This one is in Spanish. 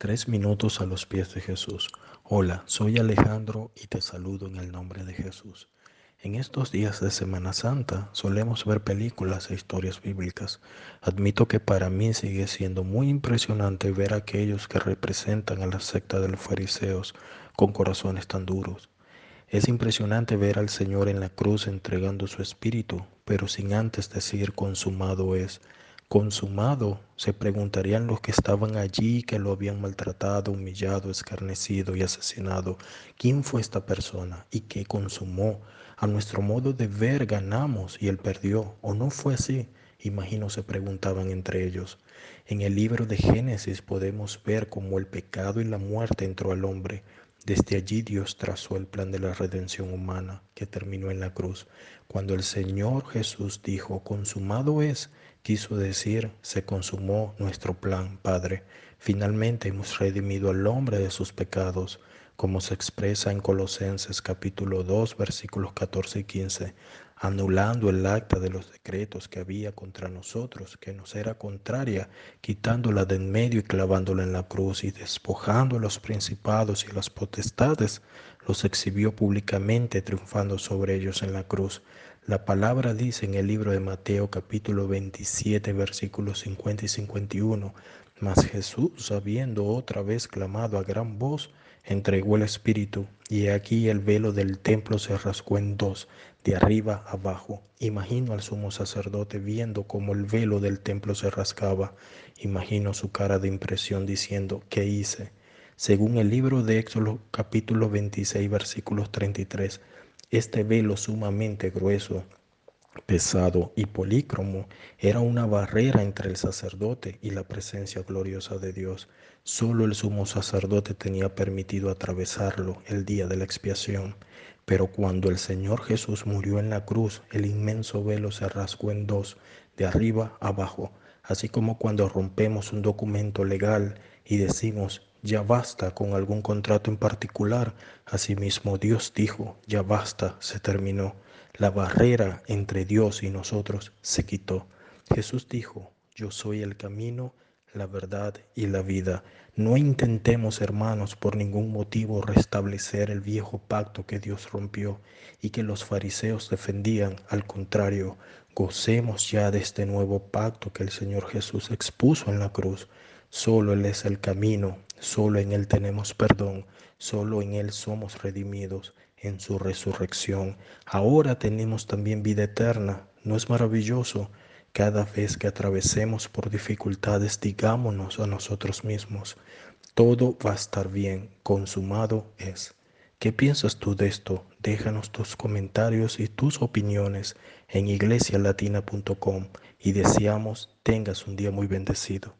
Tres minutos a los pies de Jesús. Hola, soy Alejandro y te saludo en el nombre de Jesús. En estos días de Semana Santa solemos ver películas e historias bíblicas. Admito que para mí sigue siendo muy impresionante ver a aquellos que representan a la secta de los fariseos con corazones tan duros. Es impresionante ver al Señor en la cruz entregando su espíritu, pero sin antes decir consumado es consumado, se preguntarían los que estaban allí, que lo habían maltratado, humillado, escarnecido y asesinado, ¿quién fue esta persona y qué consumó? A nuestro modo de ver ganamos y él perdió, ¿o no fue así? Imagino se preguntaban entre ellos. En el libro de Génesis podemos ver cómo el pecado y la muerte entró al hombre. Desde allí Dios trazó el plan de la redención humana que terminó en la cruz. Cuando el Señor Jesús dijo, consumado es, quiso decir, se consumó nuestro plan, Padre. Finalmente hemos redimido al hombre de sus pecados, como se expresa en Colosenses capítulo 2 versículos 14 y 15 anulando el acta de los decretos que había contra nosotros, que nos era contraria, quitándola de en medio y clavándola en la cruz y despojando a los principados y las potestades, los exhibió públicamente, triunfando sobre ellos en la cruz. La palabra dice en el libro de Mateo capítulo 27 versículos 50 y 51, mas Jesús, habiendo otra vez clamado a gran voz, entregó el Espíritu, y aquí el velo del templo se rasgó en dos, de arriba abajo. Imagino al sumo sacerdote viendo cómo el velo del templo se rascaba. Imagino su cara de impresión diciendo, ¿qué hice? Según el libro de Éxodo capítulo 26 versículos 33, este velo sumamente grueso pesado y polícromo, era una barrera entre el sacerdote y la presencia gloriosa de Dios. Solo el sumo sacerdote tenía permitido atravesarlo el día de la expiación. Pero cuando el Señor Jesús murió en la cruz, el inmenso velo se rasgó en dos, de arriba abajo, así como cuando rompemos un documento legal y decimos, ya basta con algún contrato en particular. Asimismo Dios dijo, ya basta, se terminó. La barrera entre Dios y nosotros se quitó. Jesús dijo, yo soy el camino, la verdad y la vida. No intentemos, hermanos, por ningún motivo restablecer el viejo pacto que Dios rompió y que los fariseos defendían. Al contrario, gocemos ya de este nuevo pacto que el Señor Jesús expuso en la cruz. Solo Él es el camino, solo en Él tenemos perdón, solo en Él somos redimidos en su resurrección. Ahora tenemos también vida eterna. ¿No es maravilloso? Cada vez que atravesemos por dificultades, digámonos a nosotros mismos, todo va a estar bien, consumado es. ¿Qué piensas tú de esto? Déjanos tus comentarios y tus opiniones en iglesialatina.com y deseamos tengas un día muy bendecido.